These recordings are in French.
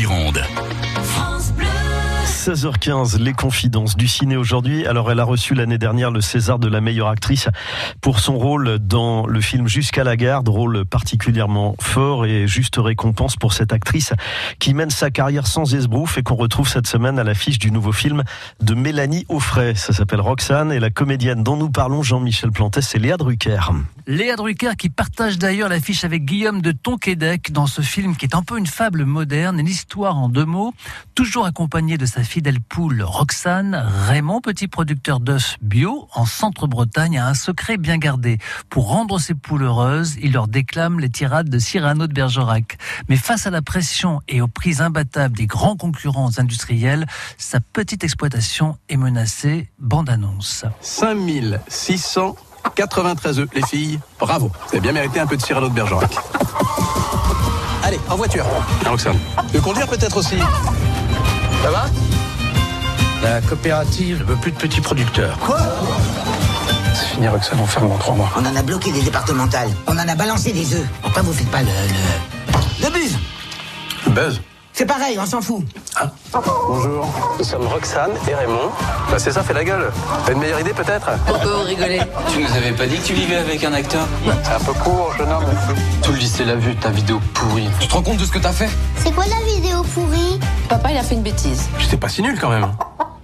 Gironde. 16h15, les confidences du ciné aujourd'hui. Alors, elle a reçu l'année dernière le César de la meilleure actrice pour son rôle dans le film Jusqu'à la garde, rôle particulièrement fort et juste récompense pour cette actrice qui mène sa carrière sans esbrouf et qu'on retrouve cette semaine à l'affiche du nouveau film de Mélanie Offray. Ça s'appelle Roxane et la comédienne dont nous parlons, Jean-Michel Plantet, c'est Léa Drucker. Léa Drucker qui partage d'ailleurs l'affiche avec Guillaume de Tonquédec dans ce film qui est un peu une fable moderne, une histoire en deux mots, toujours accompagnée de sa fidèle poule Roxane. Raymond, petit producteur d'œufs bio en centre-Bretagne, a un secret bien gardé. Pour rendre ses poules heureuses, il leur déclame les tirades de Cyrano de Bergerac. Mais face à la pression et aux prises imbattables des grands concurrents industriels, sa petite exploitation est menacée. Bande annonce. 5600 93 œufs, les filles, bravo. Vous avez bien mérité un peu de Cyrano de Bergerac. Allez, en voiture. Ah, Roxane. De conduire peut-être aussi. Ça va? La coopérative ne veut plus de petits producteurs. Quoi C'est fini, Roxane, on ferme dans trois mois. On en a bloqué des départementales. On en a balancé des œufs. Pourquoi vous faites pas le... le... le buzz Buzz C'est pareil, on s'en fout. Bonjour, nous sommes Roxane et Raymond. Bah c'est ça, fait la gueule. T'as une meilleure idée peut-être Pourquoi vous rigolez Tu nous avais pas dit que tu vivais avec un acteur C'est un peu court, jeune homme. Tout le lycée l'a vu, ta vidéo pourrie. Tu te rends compte de ce que t'as fait C'est quoi la vidéo pourrie Papa, il a fait une bêtise. J'étais pas si nul quand même.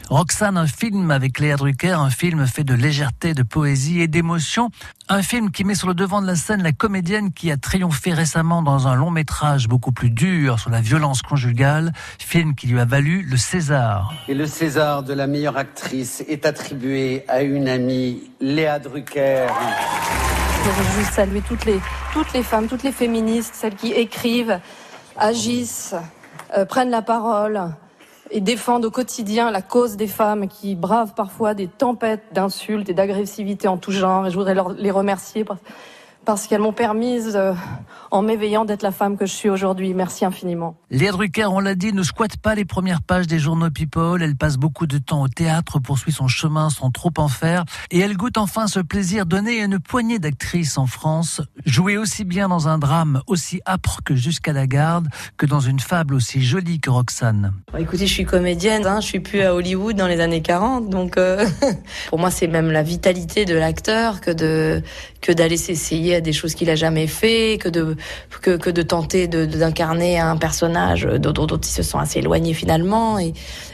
Roxane, un film avec Léa Drucker, un film fait de légèreté, de poésie et d'émotion. Un film qui met sur le devant de la scène la comédienne qui a triomphé récemment dans un long métrage beaucoup plus dur sur la violence conjugale, film qui lui a valu le César. Et le César de la meilleure actrice est attribué à une amie, Léa Drucker. Je veux juste saluer toutes les, toutes les femmes, toutes les féministes, celles qui écrivent, agissent, euh, prennent la parole et défendent au quotidien la cause des femmes qui bravent parfois des tempêtes d'insultes et d'agressivité en tout genre. Et je voudrais leur, les remercier parce qu'elles m'ont permise, euh, en m'éveillant, d'être la femme que je suis aujourd'hui. Merci infiniment. Léa Drucker, on l'a dit, ne squatte pas les premières pages des journaux People. Elle passe beaucoup de temps au théâtre, poursuit son chemin sans trop en faire. Et elle goûte enfin ce plaisir donné à une poignée d'actrices en France. Jouer aussi bien dans un drame aussi âpre que Jusqu'à la garde, que dans une fable aussi jolie que Roxane. Bon, écoutez, je suis comédienne, hein, je suis plus à Hollywood dans les années 40, donc euh, pour moi c'est même la vitalité de l'acteur que de que d'aller s'essayer à des choses qu'il a jamais fait, que de que, que de tenter de- de- d'incarner un personnage dont, dont, dont ils se sont assez éloignés finalement. Et,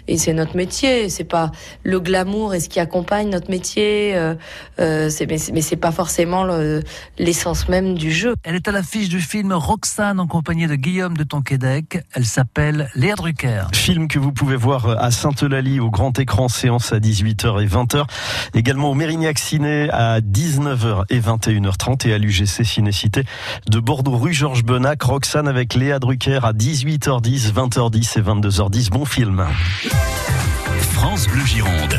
et c'est notre métier. C'est pas le glamour et ce qui accompagne notre métier. euh, euh, c'est, mais, c'est- mais c'est pas forcément le- l'essence même du jeu. Elle est à l'affiche du film Roxane en compagnie de Guillaume de Tonquédec. Elle s'appelle Léa Drucker. Film que vous pouvez voir à Sainte-Eulalie au grand écran, séance à 18h et 20h. Également au Mérignac Ciné à 19h et 21h30 et à l'UGC Cinécité de Bordeaux rue Georges Benac. Roxane avec Léa Drucker à 18h10, 20h10 et 22h10. Bon film. France Bleu Gironde.